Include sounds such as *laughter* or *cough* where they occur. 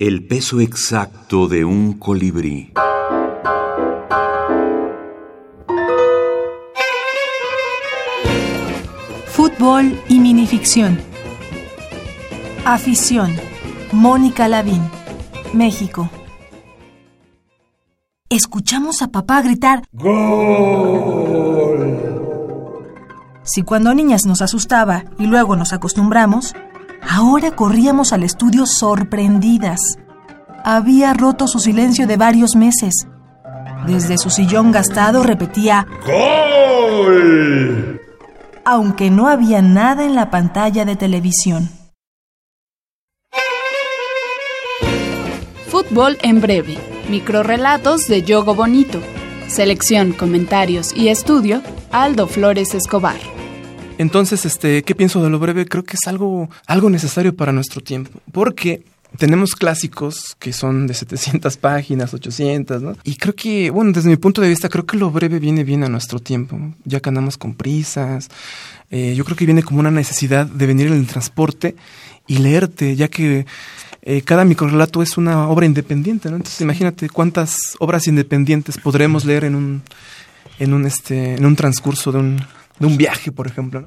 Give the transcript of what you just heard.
El peso exacto de un colibrí. Fútbol y minificción. Afición. Mónica Lavín. México. Escuchamos a papá gritar ¡Gol! Si cuando niñas nos asustaba y luego nos acostumbramos, ahora corríamos al estudio sorprendidas. Había roto su silencio de varios meses. Desde su sillón gastado repetía ¡Gol! Aunque no había nada en la pantalla de televisión. Fútbol en breve. Microrrelatos de Yogo Bonito. Selección, comentarios y estudio, Aldo Flores Escobar. Entonces, este, ¿qué pienso de lo breve? Creo que es algo, algo necesario para nuestro tiempo. Porque tenemos clásicos que son de 700 *laughs* páginas, 800, ¿no? Y creo que, bueno, desde mi punto de vista, creo que lo breve viene bien a nuestro tiempo, ya que andamos con prisas. Eh, yo creo que viene como una necesidad de venir en el transporte y leerte, ya que eh, cada microrelato es una obra independiente, ¿no? Entonces imagínate cuántas obras independientes podremos leer en un, en un, este, en un transcurso de un, de un viaje, por ejemplo.